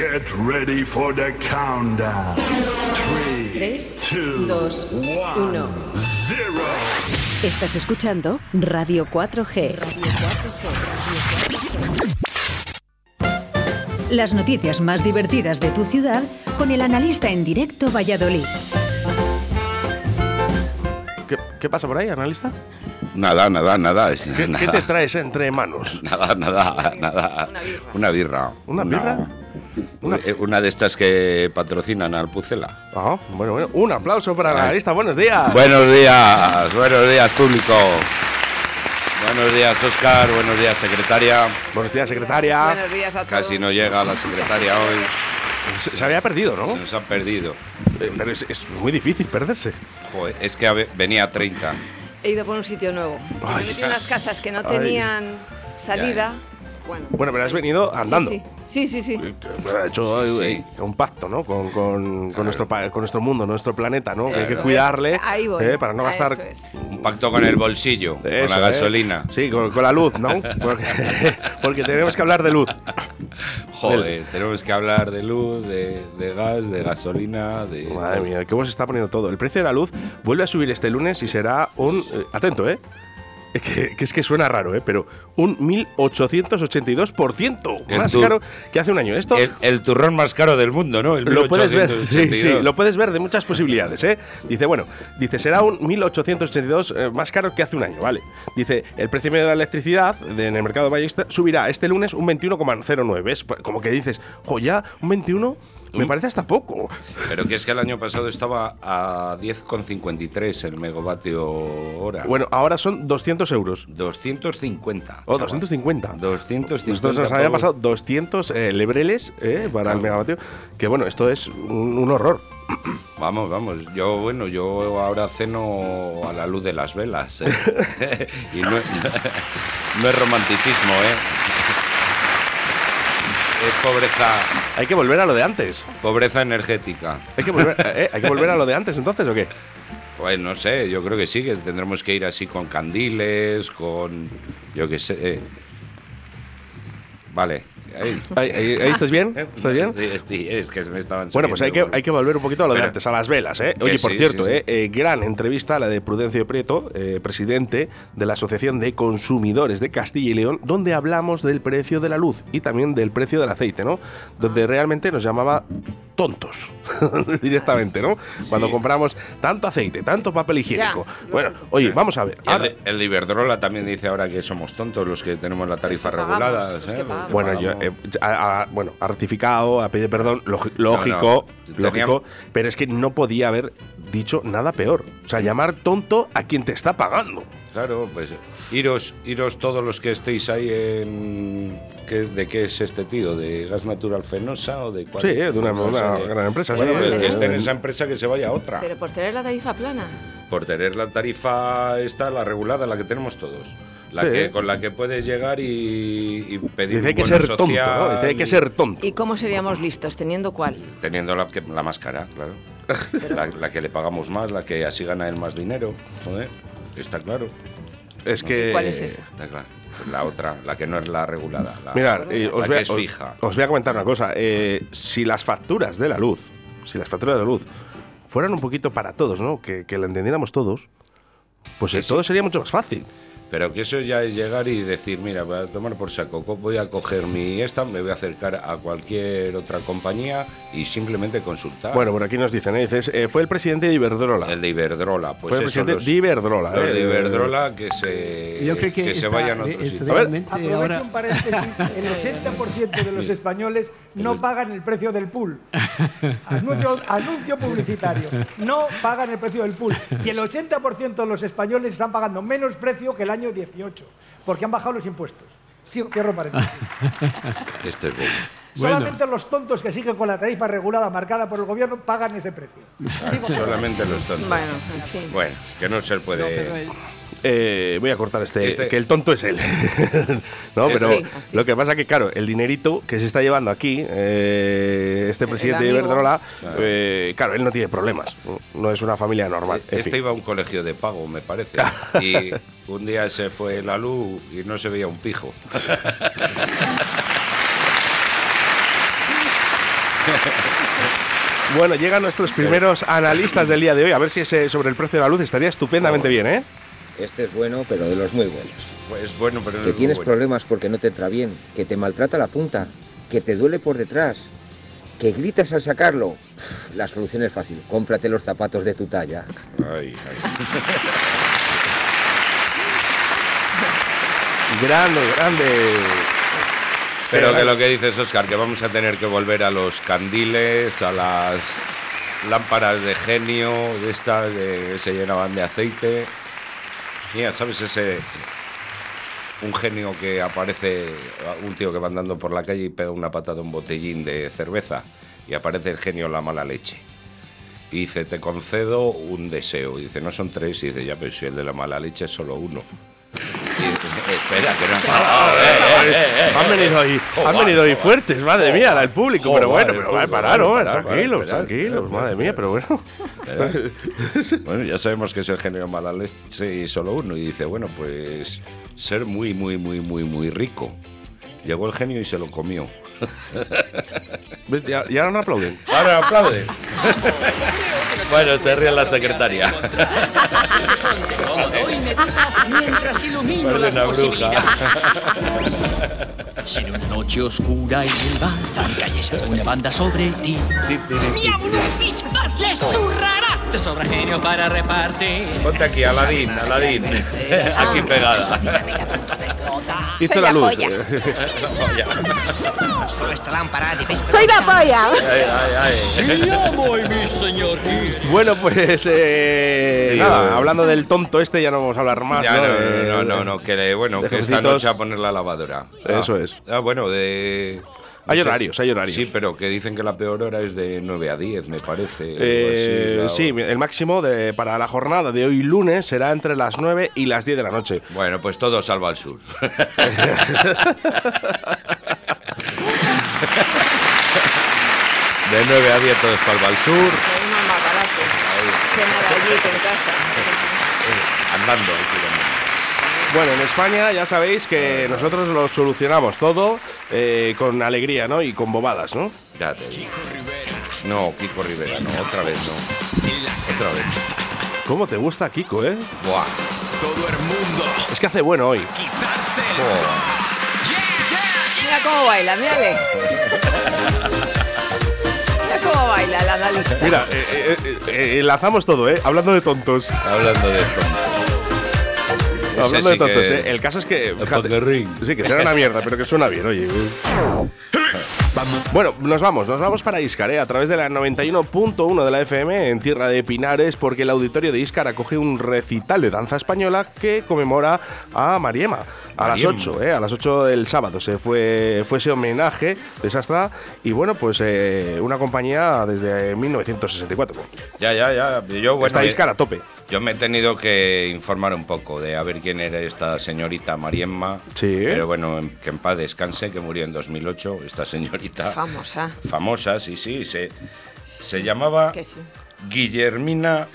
Get ready for the countdown. 3, 3, 2, 1. 0. Estás escuchando Radio 4G. Las noticias más divertidas de tu ciudad con el analista en directo Valladolid. ¿Qué, qué pasa por ahí, analista? Nada, nada, nada. ¿Qué, nada. qué te traes entre manos? Nada, nada, nada. Una birra. ¿Una birra? Una, eh, una de estas que patrocinan al Pucela. Ah, bueno, bueno. Un aplauso para el analista. Buenos días. Buenos días, buenos días, público. Buenos días, Oscar. Buenos días, secretaria. Buenos días, secretaria. Buenos días a todos. Casi no llega la secretaria hoy. Se, se había perdido, ¿no? Se nos han perdido. Eh, Pero es, es muy difícil perderse. Joder, es que venía a 30. He ido por un sitio nuevo. Me Ay. metí en unas casas que no Ay. tenían salida. Bueno. Bueno, pero has venido andando. Sí, sí, sí. sí, sí. Eh, Ha hecho Sí, eh, un pacto, ¿no? Con, con- con nuestro, pa- con nuestro mundo, nuestro planeta, ¿no? Que hay que cuidarle es. Ahí voy. eh, para no gastar eso es. Un pacto con el bolsillo, con la ¿eh? gasolina. Sí, con, con la luz, ¿no? Porque, porque tenemos que hablar de luz. Joder, tenemos que hablar de luz, de, de gas, de gasolina, de. Madre mía, ¿cómo se está poniendo todo? El precio de la luz vuelve a subir este lunes y será un... eh, atento, ¿eh? Que, que es que suena raro, ¿eh? Pero un 1882% El más caro que hace un año. Esto El, el turrón más caro del mundo, ¿no? El lo puedes ver, sí, 1882. sí, lo puedes ver de muchas posibilidades, ¿eh? Dice, bueno, dice, será un 1882 eh, más caro que hace un año, ¿vale? Dice, el precio medio de la electricidad de- en el mercado de subirá este lunes un 21,09. ¿Ves? Como que dices, jo, ya, un 21 me parece hasta poco. Pero que es que el año pasado estaba a 10,53 el megavatio hora. Bueno, ahora son 200 euros. 250. O chaval. 250. 250. Nosotros nos habían pavos. pasado 200 eh, lebreles eh, para el megavatio. Que bueno, esto es un, un horror. Vamos, vamos. Yo, bueno, yo ahora ceno a la luz de las velas. ¿eh? y no, es- no es romanticismo, ¿eh? Es pobreza, Hay que volver a lo de antes. pobreza energética. Hay que volver, eh, ¿hay que volver a lo de antes entonces o qué? Pues no sé, yo creo que sí, que tendremos que ir así con candiles, con. Yo qué sé. eh. Vale. Ahí. Ahí, ahí- ahí estás bien? ¿Estás bien? Sí, sí, es que se me estaban Bueno, pues hay que, hay que volver un poquito a lo de antes, a las velas, ¿eh? Oye, por sí, cierto, sí, sí. ¿eh? Eh, gran entrevista la de Prudencio Prieto, eh, presidente de la Asociación de Consumidores de Castilla y León, donde hablamos del precio de la luz y también del precio del aceite, ¿no? Donde realmente nos llamaba tontos directamente, ¿no? Cuando compramos tanto aceite, tanto papel higiénico. Ya. Bueno, oye, vamos a ver. Y el, ahora- de, el de Iberdrola también dice ahora que somos tontos los que tenemos la tarifa que pagamos, regulada. Bueno, yo. Eh, ha, ha- bueno, ha rectificado, ha pedido perdón, lógi- lógico, no, lógico, pero es que no podía haber dicho nada peor. O sea, llamar tonto a quien te está pagando. Claro, pues iros, iros todos los que estéis ahí en... ¿qué- ¿De qué es este tío? ¿De Gas Natural Fenosa o de cuál? Sí, de una, No una sé. gran empresa. Bueno, sí, pues que eh, esté en eh, esa empresa que se vaya a otra. Pero por tener la tarifa plana. Por tener la tarifa esta, la regulada, la que tenemos todos. La Sí. que, con la que puedes llegar y, y pedir Dice un que ser tonto, ¿no? Dice hay que ser tonto. ¿Y cómo seríamos listos? ¿Teniendo cuál? Teniendo la, que- la más cara, claro. la, la que le pagamos más, la que así gana él más dinero. Joder, está claro. Es que. ¿Cuál es esa? Está claro. La otra, la que no es la regulada. La, Mirad, eh, os, que voy a, es os- fija. os voy a comentar una cosa. eh, si las facturas de la luz, si las facturas de la luz fueran un poquito para todos, ¿no? Que, que la entendiéramos todos, pues eh, Sí, todo sería mucho más fácil. Pero que eso ya es llegar y decir, mira, voy a tomar por saco, co- voy a coger mi esta, me voy a acercar a cualquier otra compañía y simplemente consultar. Bueno, por aquí nos dicen, ¿eh? Dices, eh, fue el presidente de Iberdrola. el de Iberdrola, pues fue el presidente los, de Iberdrola. los eh, de Iberdrola que se, Yo creo que, se está- vayan a otro es sitio. A ver. Aprovecho ahora un paréntesis. El 80% de los españoles no pagan el precio del pool. Anuncio, anuncio publicitario. No pagan el precio del pool. Y el 80% de los españoles están pagando menos precio que el año 18, porque han bajado los impuestos. Sí, cierro paréntesis. Esto es bueno. Bueno. Solamente los tontos que siguen con la tarifa regulada marcada por el gobierno pagan ese precio. Solamente los tontos. Bueno. Bueno, que no se puede. No, pero, eh, voy a cortar este, Este- que el tonto es él. no, pero sí, lo que pasa que, claro, el dinerito que se está llevando aquí, eh, este presidente de. Iberdrola, Claro. eh, claro, él no tiene problemas. No es una familia normal. en Este fin. iba a un colegio de pago, me parece. Y un día se fue la luz y no se veía un pijo. Bueno, llegan nuestros primeros analistas del día de hoy. A ver si ese sobre el precio de la luz estaría estupendamente bien, ¿eh? Este es bueno, pero de los muy buenos. Pues bueno, pero Que tienes bueno. problemas porque no te entra bien, que te maltrata la punta, que te duele por detrás, que gritas al sacarlo. Pff, la solución es fácil, cómprate los zapatos de tu talla. Ay, ay. Grande, grande. Pero que lo que dices, Oscar, que vamos a tener que volver a los candiles, a las lámparas de genio, de estas que se llenaban de aceite. Mira, ¿sabes ese. Un genio que aparece, un tío que va andando por la calle y pega una patada a un botellín de cerveza y aparece el genio la mala leche. Y dice, te concedo un deseo. Y dice, no son tres. Y dice, ya, pero si el de la mala leche es solo uno. Espera, que no parado, eh, eh, eh, eh, Han venido hoy, han venido hoy fuertes, madre mía, el público, pero bueno, pero va a parar, ¿no? Parar, Tranquilos, tranquilos, madre mía, pero bueno. Bueno, ya sabemos que es el genio mala leche y solo uno. Y dice, bueno, pues ser muy, muy, muy, muy, muy rico. Llegó el genio y se lo comió. Y ahora no aplauden. Ahora aplaude. bueno, se ríe la secretaria. Mientras ilumino Parece las posibilidades. Si en una noche oscura y el bazar cayese una banda sobre ti. ¡Mi amor, un pispas les zurrarás! Te sobra genio para repartir. Ponte aquí, Aladín, Aladín. Aquí pegada. Hizo la luz. Solo esta lámpara ¡Soy la polla! Ay, ay, ay. Mi amo y mi señor. Bueno, pues eh, Sí, nada, eh. hablando del tonto este ya no vamos a hablar más. Ya, ¿no? no, Eh, no, no, no, no, que bueno, que esta noche a poner la lavadora. Eso Ah. es. Ah, bueno, de. Hay no sé. horarios, hay horarios. Sí, pero que dicen que la peor hora es de 9 a 10, me parece. Eh, así, sí, el máximo de, para la jornada de hoy lunes será entre las 9 y las 10 de la noche. Bueno, pues todo salva al sur. de 9 a 10 todo salva al sur. Es más más barato. Cenar allí que en casa. Andando, hay que ir andando. Bueno, en España ya sabéis que nosotros lo solucionamos todo eh, con alegría, ¿no? Y con bobadas, ¿no? Ya te digo. No, Kiko Rivera, no, otra vez no. Otra vez. ¿Cómo te gusta Kiko, eh? Buah. Es que hace bueno hoy. Joder. Mira cómo baila, mírale. Mira cómo baila la analista. Mira, eh, eh, eh, eh, enlazamos todo, ¿eh? Hablando de tontos. Hablando de Hablando de tontos, que- ¿eh? El caso es que. fíjate, pokerrín. sí, que será una mierda, pero que suena bien, oye. Bueno, nos vamos, nos vamos para Iscar, ¿eh? a través de la 91.1 de la FM en Tierra de Pinares, porque el auditorio de Iscar acoge un recital de danza española que conmemora a Mariema. A las Mariem. 8, ¿eh? a las 8 del sábado se fue, fue ese homenaje de Sastra y bueno, pues eh, una compañía desde 1964. Ya, ya, ya. Yo, bueno, Está eh, Iscar a tope. Yo me he tenido que informar un poco de a ver quién era esta señorita Mariemma. Sí. Pero bueno, en- que en paz descanse, que murió en 2008, esta señorita. Famosa. Famosa, sí, sí. Se, se llamaba Que sí. Guillermina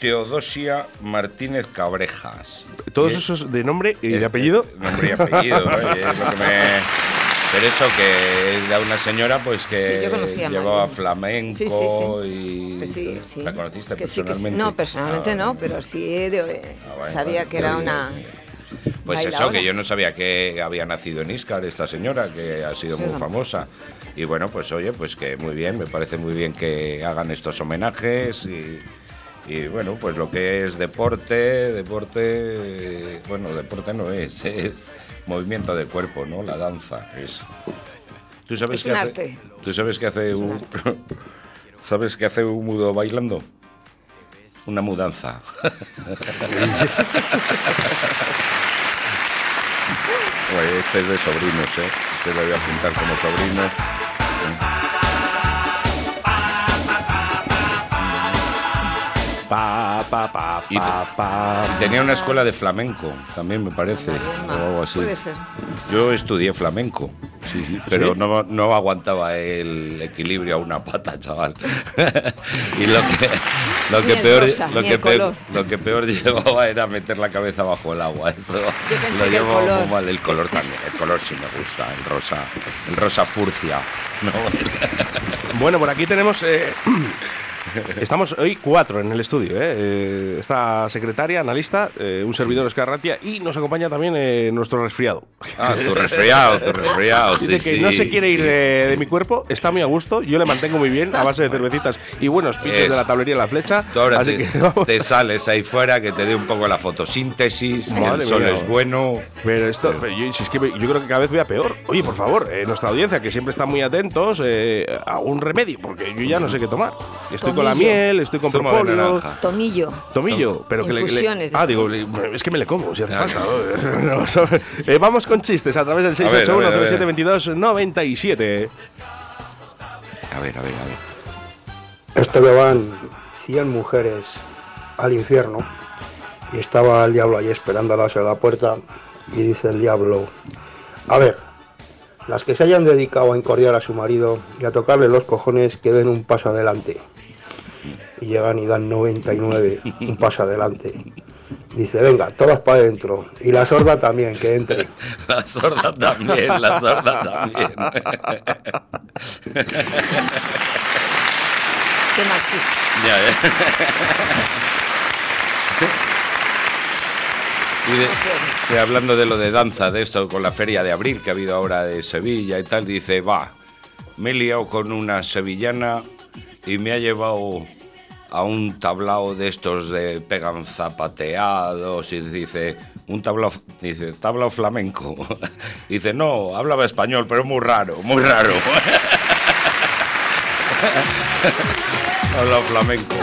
Teodosia Martínez Cabrejas. Todos esos de nombre y de apellido. Nombre y apellido, ¿no? Y es lo que me- Pero eso que era una señora pues que Sí, llevaba flamenco Sí, sí, y sí. ¿La conociste Que sí, que sí. personalmente? No, personalmente Ah, no, pero sí de- Ah, sabía que era una. bien. Pues eso, que yo no sabía que había nacido en Iscar esta señora, que ha sido muy no. famosa. Y bueno, pues oye, pues que muy bien, me parece muy bien que hagan estos homenajes y, y bueno, pues lo que es deporte, deporte, bueno, deporte no es, es movimiento de cuerpo, ¿no? La danza es. ¿Tú sabes Es qué un hace? arte. ¿Tú sabes qué hace Es un un, ¿Sabes qué hace un mudo bailando? Una mudanza. Este es de sobrinos, ¿eh? Este lo voy a apuntar como sobrino. Pa, pa, pa, Y pa, pa. Tenía una escuela de flamenco, también me parece, o algo así. Puede ser. Yo estudié flamenco, sí, sí, pero No, no aguantaba el equilibrio a una pata, chaval. y lo que, lo que peor, rosa, lo que peor, color. lo que peor llevaba era meter la cabeza bajo el agua. Eso pensé lo que el llevaba color. muy mal. El color también, el color sí me gusta, el rosa, el rosa furcia. ¿no? Bueno, por aquí tenemos. eh, Estamos hoy cuatro en el estudio. ¿eh? Eh, Esta secretaria, analista, eh, un servidor Oscar Ratia y nos acompaña también eh, nuestro resfriado. Ah, tu resfriado, tu resfriado, sí, Dice que sí. no se quiere ir de, de mi cuerpo, está muy a gusto, yo le mantengo muy bien a base de cervecitas y buenos pinchos Es. de la tablería la flecha. Tú ahora Así te, que vamos. te sales ahí fuera, que te dé un poco la fotosíntesis, que el sol mía. es bueno. Pero esto, pero yo, si es que yo creo que cada vez voy a peor. Oye, por favor, eh, nuestra audiencia, que siempre está muy atentos, eh, a un remedio, porque yo ya no sé qué tomar. Estoy con la miel, estoy con Zumo de propóleo, naranja. Tomillo. tomillo, pero que le- le, Ah, digo, le- es que me le como, si hace falta. ¿no? Eh, vamos con chistes a través del A ver, a ver, a ver. 681 97 A ver, a ver, a ver. Esto que van 100 mujeres al infierno y estaba el diablo ahí esperándolas a la puerta y dice el diablo, a ver, las que se hayan dedicado a encordiar a su marido y a tocarle los cojones que den un paso adelante. Y llegan y dan 99, un paso adelante. Dice, venga, todas para adentro. Y la sorda también, que entre. La sorda también, la sorda también. Qué machista. Ya, ya. Y de- de hablando de lo de danza, de esto con la feria de abril que ha habido ahora de Sevilla y tal, dice, va, me he liado con una sevillana y me ha llevado a un tablao de estos de pegan zapateados y dice, un tablao, dice, tablao flamenco. dice, no, hablaba español, pero muy raro, muy raro. Hablaba flamenco.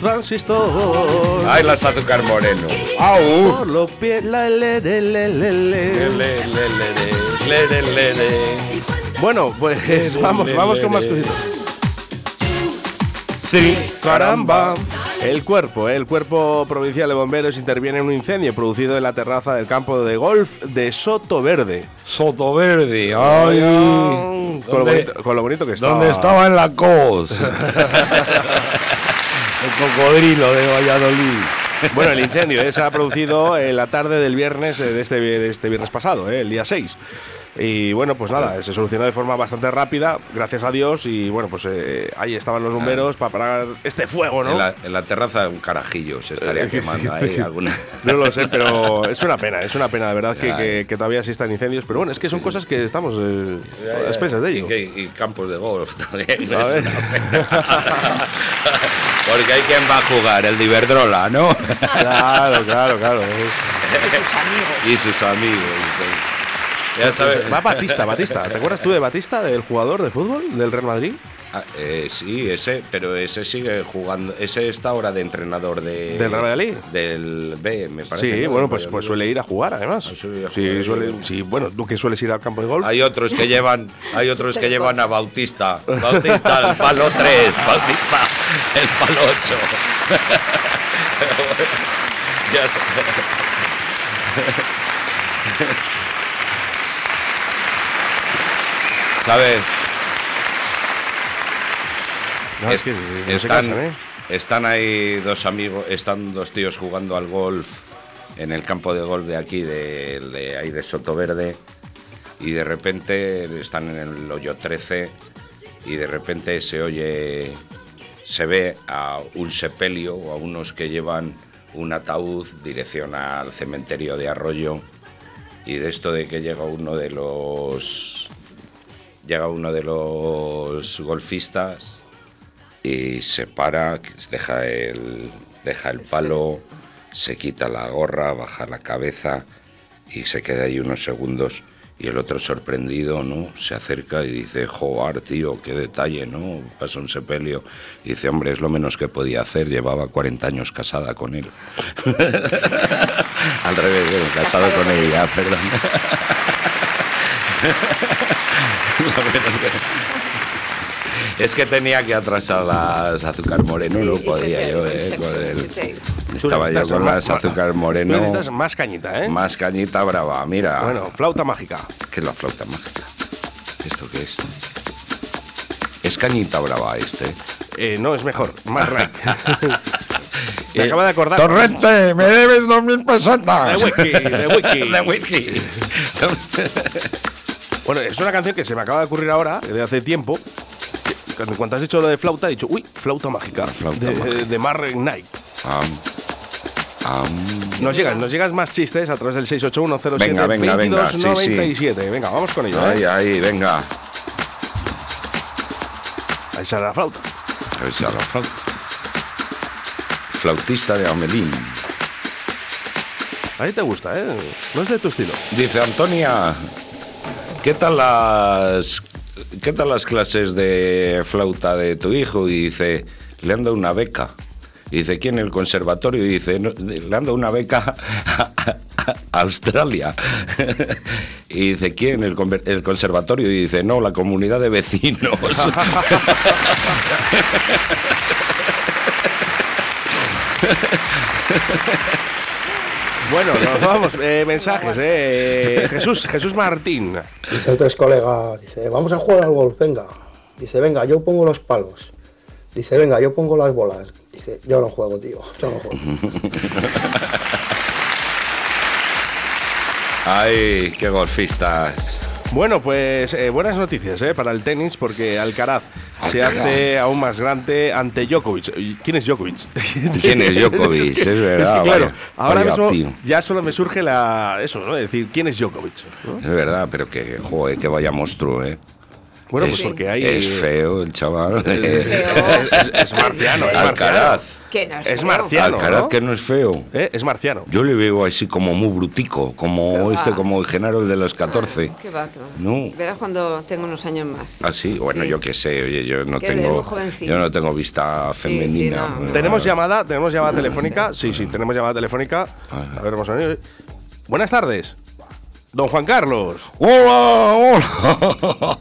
Transistor. Ay, las azúcar moreno. ¡Au! Por los pies, la, le, le, le, le, le. Le, le, le, le, le, le, le, le. Bueno, pues vamos, vamos con más cositas. Sí, caramba. El cuerpo, el cuerpo provincial de bomberos interviene en un incendio producido en la terraza del campo de golf de Soto Verde. Soto Verde, Ay, ay. con, lo ¿Dónde- bonito, con lo bonito que está. ¿Dónde estaba en la COS? El cocodrilo de Valladolid. Bueno, el incendio eh, se ha producido en la tarde del viernes, eh, de este, de este viernes pasado, eh, el día 6. Y bueno, pues nada, se solucionó de forma bastante rápida, gracias a Dios. Y bueno, pues eh, ahí estaban los bomberos para parar este fuego, ¿no? En la, en la terraza un carajillo se estaría Eh, quemando ahí alguna. No lo sé, pero es una pena, es una pena, de verdad, que, Ya, que- que todavía existan incendios. Pero bueno, es que son cosas que estamos eh, a expensas de ello. Y, y campos de golf también. A es ver. una pena. Porque hay quien va a jugar, el de Iberdrola, ¿no? Claro, claro, claro. y sus amigos. sí. Ya sabes. Va Batista, Batista. ¿Te acuerdas tú de Batista, del jugador de fútbol del Real Madrid? Ah, eh, sí, ese, pero ese sigue jugando. Ese está ahora de entrenador de, ¿Del Real Valladolid? Del B, me parece. Sí, ¿no? bueno, pues, pues suele ir a jugar, además. Ah, a Sí, suele- sí. sí, bueno, tú que sueles ir al campo de golf. Hay otros que llevan, hay otros que llevan a Bautista. Bautista, el palo 3, Bautista, el palo 8. ya sé. ¿Sabes? No, es Es- que no se están, cansan, ¿eh? están ahí dos amigos, están dos tíos jugando al golf en el campo de golf de aquí, de, de ahí de Soto Verde, y de repente están en el hoyo 13 y de repente se oye, se ve a un sepelio o a unos que llevan un ataúd dirección al cementerio de Arroyo y de esto de que llega uno de los llega uno de los golfistas y se para, deja el, deja el palo, se quita la gorra, baja la cabeza y se queda ahí unos segundos. Y el otro sorprendido, ¿no? Se acerca y dice, joder, tío, qué detalle, ¿no? Pasa un sepelio. Y dice, hombre, es lo menos que podía hacer, llevaba 40 años casada con él. Al revés, bueno, casado con ella, perdón. Es que tenía que atrasar las azúcar moreno, no podía sí, yo, sí, eh, sí, con el- sí. Tú Estaba yo con las azúcar Tú moreno. necesitas más cañita, ¿eh? Más cañita brava, mira. Bueno, flauta mágica. ¿Qué es la flauta mágica? ¿Esto qué es? Es cañita brava este. Eh, no, es mejor, más. Me de acordar. Torrente, me debes dos mil pesetas. De whisky, de whisky. de whisky. Bueno, es una canción que se me acaba de ocurrir ahora, de hace tiempo. que Cuando, cuando has dicho lo de flauta, he dicho, uy, flauta mágica. Flauta de, mágica. de Mark Knight. Nos llegas, nos llegas más chistes a través del 68107 Venga, venga, venga, sí, sí. 2297. Venga, vamos con ello. Ahí, ¿eh? ahí, venga. Ahí sale la flauta. A ver si habla flauta. Flautista de Amelín. A ti te gusta, ¿eh? No es de tu estilo. Dice Antonia, ¿qué tal las qué tal las clases de flauta de tu hijo? Y dice, le han dado una beca. Y dice, ¿quién? El conservatorio. Y dice, "No, le han dado una beca a, Australia. Y dice, ¿quién? El, el conservatorio. Y dice, no, la comunidad de vecinos. Bueno, nos vamos. Eh, mensajes, ¿eh? Jesús, Jesús Martín. Dice tres colegas, dice, vamos a jugar al golf, venga. Dice, venga, yo pongo los palos. Dice, venga, yo pongo las bolas. Dice, yo no juego, tío, yo no juego. Ay, qué golfistas. Bueno, pues eh, buenas noticias eh, para el tenis porque Alcaraz se hace aún más grande ante Djokovic. ¿Y ¿Quién es Djokovic? ¿Quién es Djokovic? Es verdad, que, claro, vaya- ahora vaya mismo ya solo me surge la eso, ¿no? Es decir, ¿quién es Djokovic? ¿no? Es verdad, pero que, joder, que vaya monstruo, ¿eh? Bueno, es, pues porque hay Es feo el chaval. es, es marciano, es Alcaraz. Que no es Es marciano, Alcaraz ¿no? que no es feo. Eh, Es marciano. Yo le veo así como muy brutico, como Qué este, va. como el Genaro el de los 14. Que va, que va. No. Verás cuando tenga unos años más. Ah, sí, bueno, Sí. yo qué sé, oye, yo no Que es tengo yo no tengo vista sí, femenina. no. Tenemos llamada, tenemos llamada telefónica. Sí, sí, tenemos llamada telefónica. A ver, vamos a ver. Buenas tardes. Don Juan Carlos. ¡Hola! ¡Hola!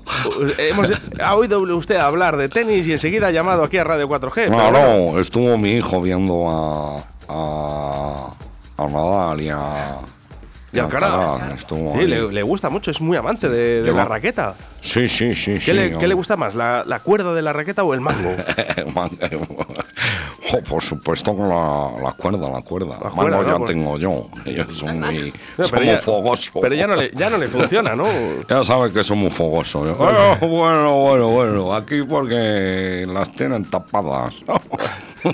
Hemos, ha oído usted hablar de tenis y enseguida ha llamado aquí a Radio 4G. pero No, no, estuvo mi hijo viendo a. a. a Nadal y a. Y Alcaraz. estuvo Sí, le, le gusta mucho, es muy amante de, la raqueta. Sí, sí, sí. ¿Qué, sí, le, qué le gusta más, la, la cuerda de la raqueta o el mango? Oh, por supuesto que la, la cuerda, la cuerda. La cuerda, ya Por- tengo yo. Ellos son muy, No, son pero, muy ya, fogosos. pero ya no le, ya no le funciona, ¿no? Ya sabes que son muy fogosos. Yo, "Bueno, bueno, bueno, bueno, aquí porque las tienen tapadas.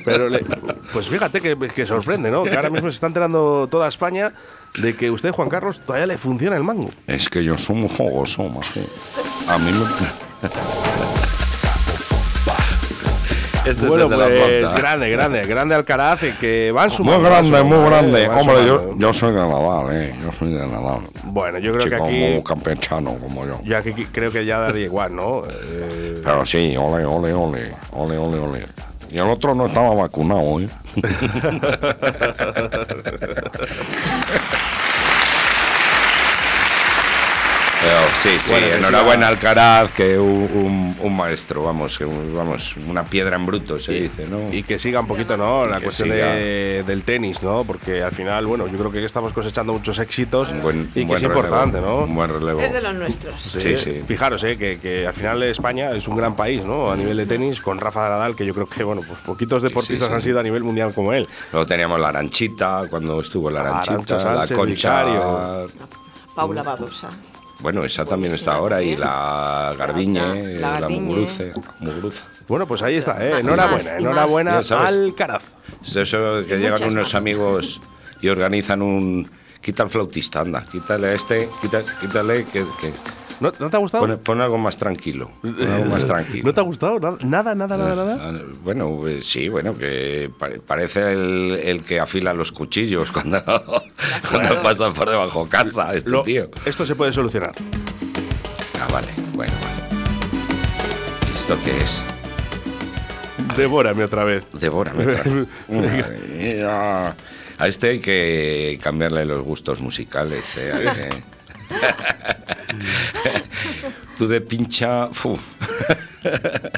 Pero le- pues fíjate que, que sorprende, ¿no? Que ahora mismo se está enterando toda España de que usted, Juan Carlos, todavía le funciona el mango. Es que yo soy muy fogoso, macho. A mí me... Este bueno, es el de la pues grande, grande, grande Alcaraz, y que van Muy sumando. van grande, sumando, muy grande. Hombre, yo, yo soy de Nadal, eh. Yo soy de Nadal. Bueno, yo creo que aquí. muy campechano como yo. Yo aquí creo que ya daría igual, ¿no? Eh, Pero sí, ole, ole, ole. Ole, ole, ole. Y el otro no estaba vacunado, ¿eh? Pero sí, sí, Bueno, enhorabuena Alcaraz, que un, un- un maestro, vamos, que un- vamos, una piedra en bruto se dice, ¿no? y que siga un poquito, ¿no? La cuestión de- del tenis, ¿no? Porque al final, bueno, yo creo que estamos cosechando muchos éxitos Un buen- y un que buen es importante, ¿no? Un buen relevo. Es de los nuestros. Sí, sí. Fijaros, eh, que, que al final España es un gran país, ¿no? A nivel de tenis, con Rafa Nadal, que yo creo que, bueno, pues poquitos deportistas sí. han sido a nivel mundial como él. Luego teníamos la Aranchita, cuando estuvo la Aranchita, Arancha Sánchez, la Concha. Vicario. Paula Badosa. Bueno, esa también está ahora, y la Garbiñe, La la. Muguruza. Bueno, pues ahí está, ¿eh? Más, Enhorabuena, enhorabuena. Alcaraz. Es Eso que Y llegan unos más. amigos y organizan un... Quita el flautista, anda, quítale a este, quítale que... que- ¿No, no te ha gustado? pon, pon algo más tranquilo, algo más tranquilo. ¿No te ha gustado? Nada, nada, nada, nada. Ah, Bueno, pues sí, bueno, que pare- parece el, el que afila los cuchillos cuando, cuando pasa por debajo casa, este Lo- tío. esto se puede solucionar. Ah, vale, bueno, vale. ¿Esto qué es? Devórame otra vez. Devórame. otra vez. Mía. A este hay que cambiarle los gustos musicales. ¿eh? Tú de pincha. fu.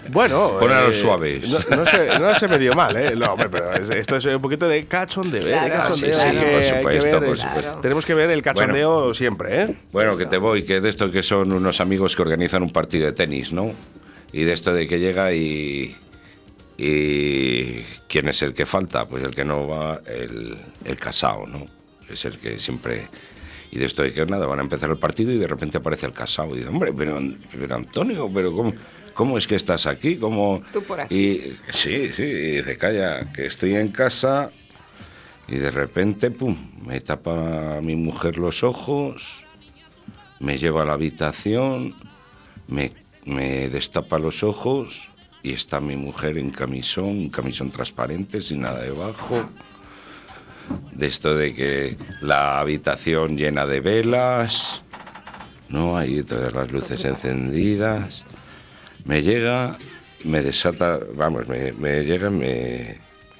Bueno. Pon a los eh, suaves. No, no se, no se me dio mal, ¿eh? No, hombre, pero es- esto es un poquito de cachondeo, ¿eh? De Claro, cachondeo. sí, sí, por supuesto, ver- por supuesto. Tenemos que ver el cachondeo siempre, ¿eh? Bueno, que te voy, que de esto que son unos amigos que organizan un partido de tenis, ¿no? Y de esto de que llega y. ¿Y quién es el que falta? Pues el que no va, el, el casado, ¿no? Es el que siempre. Y de esto de que nada, van a empezar el partido y de repente aparece el casado. Y dice, hombre, pero, pero Antonio, pero ¿cómo, ¿cómo es que estás aquí? ¿Cómo? Tú por aquí. Y sí, sí, y dice, calla, que estoy en casa y de repente, pum, me tapa mi mujer los ojos, me lleva a la habitación, me, me destapa los ojos y está mi mujer en camisón, un camisón transparente, sin nada debajo. De esto de que la habitación llena de velas, ¿no? Ahí todas las luces encendidas. Me llega, me desata, vamos, me, me llega, me,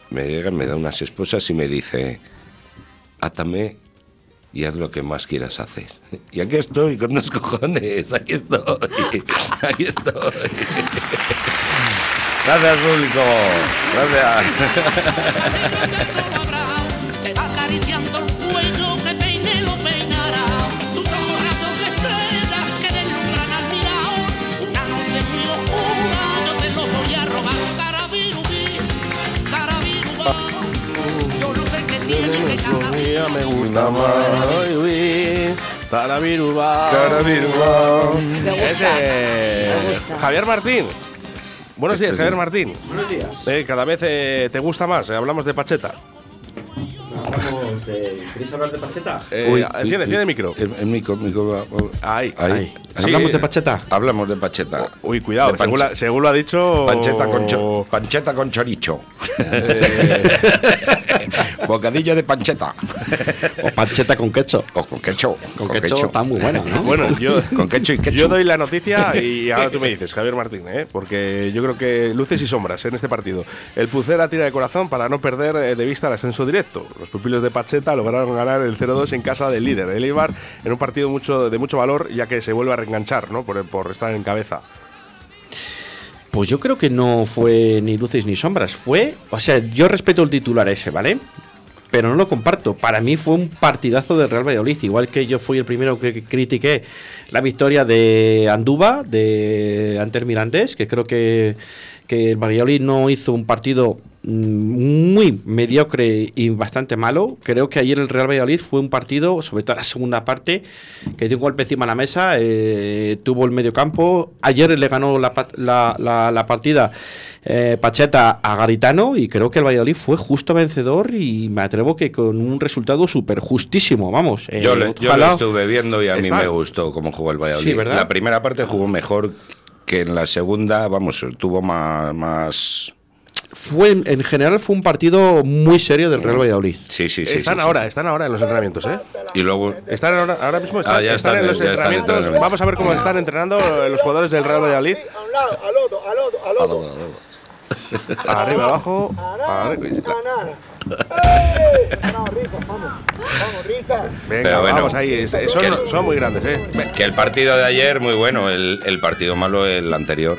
me llega, me da unas esposas y me dice, átame y haz lo que más quieras hacer. Y aquí estoy, con unos cojones, aquí estoy, aquí estoy. Gracias, público. Gracias. Me gusta más. Tarabiruba. Tarabiruba. Ese. Gusta. Javier Martín. Buenos días, Este Javier sí. Martín. Buenos días. Eh, cada vez eh, te gusta más, eh, hablamos de Pacheta. Hablamos de. ¿Queréis hablar de Pacheta? Eh, Uy, enciende, enciende el micro. El, el micro, el micro va- Ahí, Ahí. Sí. ¿Hablamos de Pacheta? Hablamos de Pacheta. Uy, cuidado, según, panche- la- según lo ha dicho. Pancheta con, cho- pancheta con choricho. Bocadillo de pancheta. O Pacheta con quecho. O con quecho. Con quecho está muy bueno, ¿no? Bueno, yo, Con quecho y quecho. yo doy la noticia y ahora tú me dices, Javier Martín, ¿eh? porque yo creo que luces y sombras en este partido. El Pucera tira de corazón para no perder eh, de vista el ascenso directo. Los pupilos de Pacheta lograron ganar el 0-2 en casa del líder, el Eibar, en un partido mucho, de mucho valor, ya que se vuelve a reenganchar ¿no? por, estar en cabeza. Pues yo creo que no fue ni luces ni sombras. Fue. O sea, yo respeto el titular ese, ¿vale? Pero no lo comparto. Para mí fue un partidazo del Real Valladolid. Igual que yo fui el primero que critiqué la victoria de Anduba, de ante el Mirandés, que creo que, que el Valladolid no hizo un partido muy mediocre y bastante malo. Creo que ayer el Real Valladolid fue un partido, sobre todo la segunda parte, que dio un golpe encima de la mesa, eh, tuvo el medio campo. Ayer le ganó la, la- la- la partida eh, Pacheta a Garitano y creo que el Valladolid fue justo vencedor y me atrevo que con un resultado súper justísimo, vamos. eh, Yo, le- yo lo estuve viendo y a mí me gustó cómo jugó el Valladolid. Sí. La primera parte jugó mejor que en la segunda, vamos, tuvo más... más Fue, en general fue un partido muy serio del Real Valladolid. sí, sí, sí. están sí, sí. ahora, están ahora en los entrenamientos, ¿eh? Y luego... Están ahora, ahora mismo están, Ah, ya están están, en los ya están entrenamientos. entrenando. Vamos a ver cómo están entrenando los jugadores del Real Valladolid. Arriba, abajo. arriba. Venga, Pero bueno, vamos ahí. son, que- son muy grandes, ¿eh? Que el partido de ayer, muy bueno. El, el partido malo, el anterior.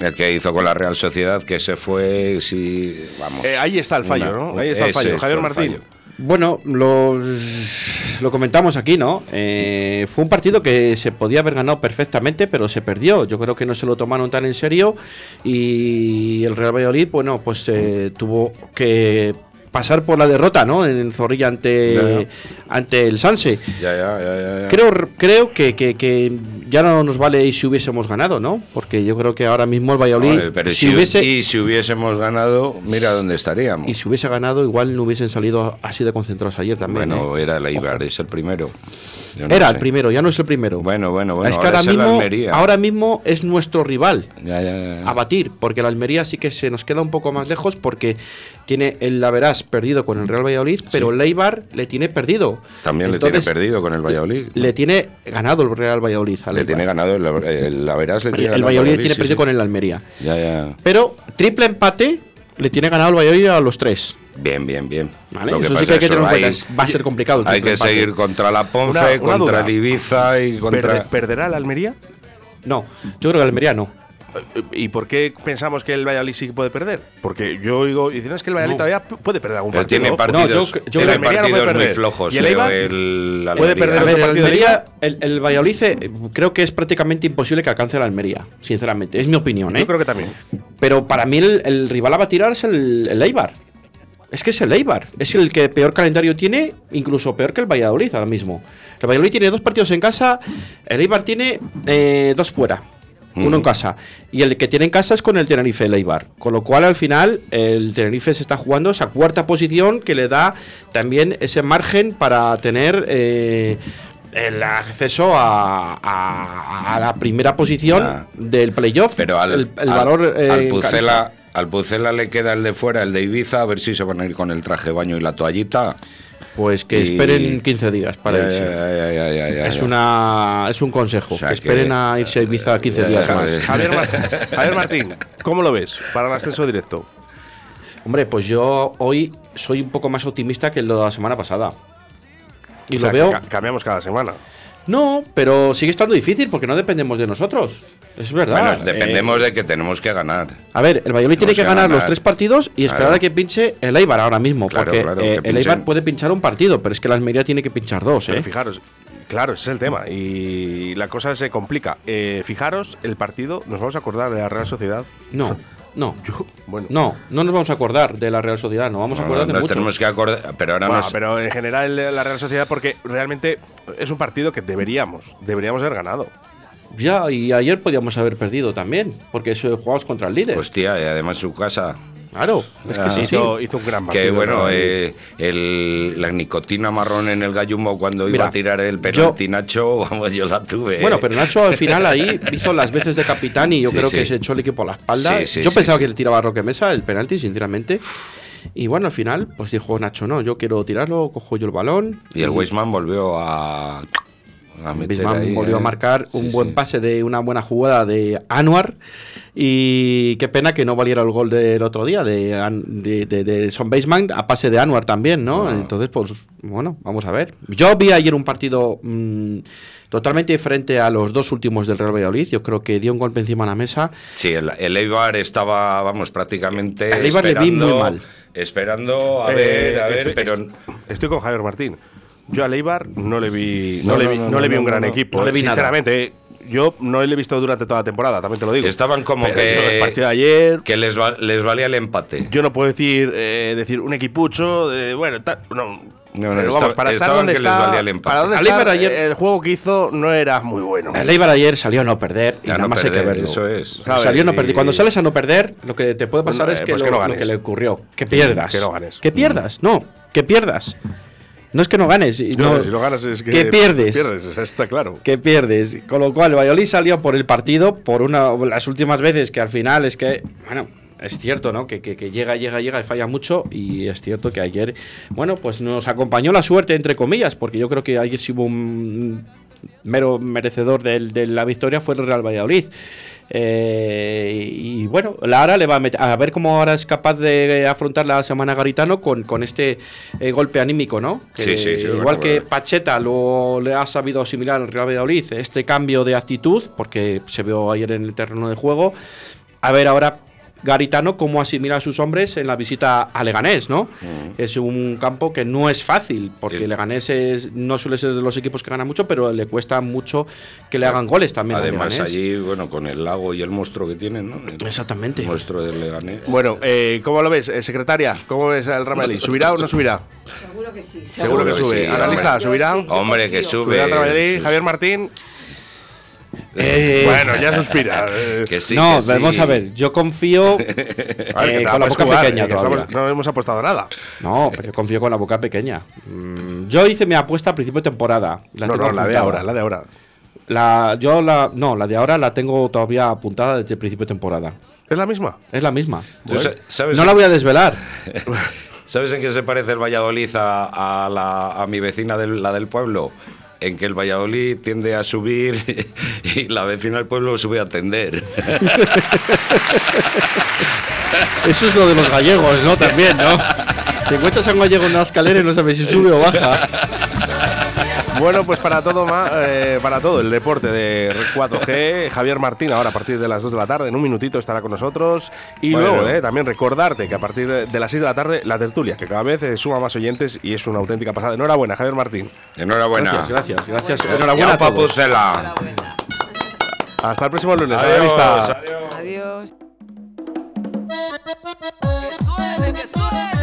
El que hizo con la Real Sociedad, que se fue, sí, vamos. Eh, ahí está el fallo, Una- ¿no? Ahí está el fallo. Javier Martín. fallo. Bueno, lo comentamos aquí, ¿no? Eh, fue un partido que se podía haber ganado perfectamente, pero se perdió. Yo creo que no se lo tomaron tan en serio y el Real Valladolid, bueno, pues eh, tuvo que pasar por la derrota, ¿no? En Zorrilla ante, Ya, ante el Sanse. Ya. Creo, creo que, que- que ya no nos vale si hubiésemos ganado, ¿no? Porque yo creo que ahora mismo el Valladolid, Joder, pero si si, hubiese, y si hubiésemos ganado, mira dónde estaríamos. y si hubiese ganado, igual no hubiesen salido así de concentrados ayer también. bueno, ¿eh? era el Eibar, Ojo. es el primero. Yo no Era sé. el primero, ya no es el primero. Bueno, bueno, bueno. es que ahora ahora es el mismo, Almería. ahora mismo es nuestro rival Ya, ya, ya. a batir, porque el Almería sí que se nos queda un poco más lejos porque tiene el Laverás perdido con el Real Valladolid, pero el Eibar le tiene perdido. También le tiene perdido con el Valladolid. Le tiene ganado el Real Valladolid. al Le tiene ganado el, el Laverás, le el, tiene el ganado Valladolid tiene sí, perdido sí. con el Almería. Ya, ya. Pero triple empate le tiene ganado el Valladolid a los tres. Bien, bien, bien. ¿vale? Lo Eso sí que hay que tener en cuenta. es- Va a ser complicado. el Hay que empate. seguir contra la Ponce, Una- una contra duda. el Ibiza y contra. Perde- ¿Perderá el Almería? No, yo creo que el Almería no. ¿Y por qué pensamos que el Valladolid sí puede perder? Porque yo oigo, dicen, es que el Valladolid No. todavía puede perder algún partido. tiene ¿no? partidos, yo- yo tiene el Almería no puede partidos muy perder. flojos. ¿Y el Eibar? el ¿Puede perder otro el Almería, el, el Valladolid eh, creo que es prácticamente imposible que alcance el Almería, sinceramente. Es mi opinión, ¿eh? Yo creo que también. Pero para mí el, el rival a batir es el, el Eibar. Es que es el Eibar. Es el que peor calendario tiene, incluso peor que el Valladolid ahora mismo. El Valladolid tiene dos partidos en casa, el Eibar tiene eh, dos fuera. Uno en casa. Y el que tiene en casa es con el Tenerife, el Eibar. Con lo cual, al final, el Tenerife se está jugando esa cuarta posición que le da también ese margen para tener eh, el acceso a, a- a la primera posición del playoff. Pero al, el, el al- valor. eh, al Pucela, al Pucela le queda el de fuera, el de Ibiza, a ver si se van a ir con el traje de baño y la toallita. Pues que Y- esperen 15 días para irse. es, una, es un consejo. sea que esperen que- a irse a Ibiza 15 ya, días ya, más. ya. Javier, Mar- Javier Martín, ¿cómo lo ves para el ascenso directo? Hombre, pues yo hoy soy un poco más optimista que lo de la semana pasada. Y O sea, lo veo. ca- cambiamos cada semana. No, pero sigue estando difícil porque no dependemos de nosotros. Es verdad. Bueno, dependemos Eh, de que tenemos que ganar. A ver, el Valladolid tiene que que ganar los tres partidos y esperar Claro. a que pinche el Eibar ahora mismo. Claro, porque claro, eh, el Eibar puede pinchar un partido, pero es que la Almería tiene que pinchar dos, Pero ¿eh? fijaros, claro, ese es el tema. Y la cosa se complica. Eh, fijaros, el partido, nos vamos a acordar de la Real Sociedad. No, no. bueno. No, no nos vamos a acordar de la Real Sociedad, nos vamos a No, acordar de nos mucho. tenemos que acordar, pero ahora Bueno, nos- pero en general la Real Sociedad, porque realmente es un partido que deberíamos, deberíamos haber ganado. Ya, y ayer podíamos haber perdido también, porque eso jugamos contra el líder. Hostia, y además su casa. Claro, es que Ah, sí, hizo, hizo un gran partido. Que bueno, ¿no? eh, el, la nicotina marrón en el gallumbo cuando Mira, iba a tirar el penalti Nacho, vamos, yo la tuve. Bueno, pero Nacho al final ahí hizo las veces de capitán y yo Sí, creo sí. que se echó el equipo a la espalda. Sí, sí, yo sí, pensaba sí. que le tiraba a Roque Mesa el penalti, sinceramente. Y bueno, al final, pues dijo Nacho, no, yo quiero tirarlo, cojo yo el balón. Y el Weisman volvió a. a ahí, volvió eh. a marcar Sí, un buen sí. pase de una buena jugada de Anuar. Y qué pena que no valiera el gol del otro día de, An- de, de- de Son Baseman a pase de Anuar también, ¿no? Entonces, pues bueno, vamos a ver. Yo vi ayer un partido mm, totalmente diferente a los dos últimos del Real Valladolid. Yo creo que dio un golpe encima de la mesa. Sí, el, el Eibar estaba, vamos, prácticamente. Al Eibar le vi esperando, muy mal. Esperando, a Eh, ver, a ver, estoy, pero. est- Estoy con Javier Martín. Yo a Leibar no le vi, no, No, le no, vi, no, no le vi no, un gran no. equipo. No le vi nada. Sinceramente, eh, yo no le he visto durante toda la temporada, también te lo digo. Estaban como Pero que- El partido de ayer. Que les, va- les valía el empate. Yo no puedo decir, eh, decir un equipucho, de, bueno, tal, no. No, no, pero esta- vamos, para estar donde que les está, valía el empate. para donde Al está, ayer- el juego que hizo no era muy bueno. El Eibar ayer salió a no perder y A nada no más hay que perder, verlo. eso es. ¿Sabes? Salió a no Y- perder. Cuando sales a no perder, lo que te puede pasar Pues, es eh, que, pues lo, que no lo que le ocurrió. Que pierdas. Que no ganes. Que pierdas. No, que pierdas. No es que no ganes. No, no- si lo ganas es que, que pierdes. Pierdes, o sea, está claro. que pierdes. Con lo cual, el Valladolid salió por el partido, por una las últimas veces que al final es que, bueno, es cierto, ¿no? Que, que- que llega, llega, llega y falla mucho. Y es cierto que ayer, bueno, pues nos acompañó la suerte, entre comillas, porque yo creo que ayer sí hubo un mero merecedor del- de, la victoria fue el Real Valladolid. Eh, y bueno, Lara le va a meter, a ver cómo ahora es capaz de afrontar la semana Garitano con, con este eh, golpe anímico, ¿no? Que Sí, sí, sí, igual bueno, que bueno. Pacheta lo le ha sabido asimilar al Real Valladolid, este cambio de actitud, porque se vio ayer en el terreno de juego. A ver ahora Garitano cómo asimila a sus hombres en la visita a Leganés, ¿no? Es un campo que no es fácil, porque Sí. Leganés es- no suele ser de los equipos que ganan mucho, pero le cuesta mucho que le hagan goles también. Además, allí, bueno, con el lago y el monstruo que tienen, ¿no? El Exactamente. monstruo del Leganés. Bueno, eh, ¿cómo lo ves, eh, secretaria? ¿Cómo ves el Real Madrid? ¿Subirá o no subirá? Seguro que sí. Seguro que que sube. sí, Analista. ¿subirá? Hombre, que sube. ¿Subirá el? Sí. Javier Martín. Eh, Bueno, ya suspira. eh. Que sí, no, que sí. vamos a ver. Yo confío A ver, eh, con la boca jugar, pequeña estamos- no hemos apostado nada. No, pero yo confío con la boca pequeña. Mm, Yo hice mi apuesta a principio de temporada. La no, no, la de ahora, la de ahora. La- yo la, no, la de ahora la tengo todavía apuntada desde el principio de temporada. ¿Es la misma? Es la misma. Sabes no la voy a desvelar. ¿Sabes en qué se parece el Valladolid a, a la, a mi vecina, del, la del pueblo? En que el Valladolid tiende a subir y la vecina del pueblo sube a tender. Eso es lo de los gallegos, ¿no? También, ¿no? Te encuentras a un gallego en una escalera y no sabes si sube o baja. Bueno, pues para todo, ma- eh, para todo el deporte de 4G, Javier Martín ahora a partir de las 2 de la tarde, en un minutito estará con nosotros. Y Bueno. luego eh, también recordarte que a partir de, de las 6 de la tarde, la tertulia, que cada vez eh, suma más oyentes y es una auténtica pasada. Enhorabuena, Javier Martín. Enhorabuena. Gracias, gracias, gracias. Enhorabuena a todos. Enhorabuena. Hasta el próximo lunes. Adiós, adiós. Adiós. Que suene, que suene.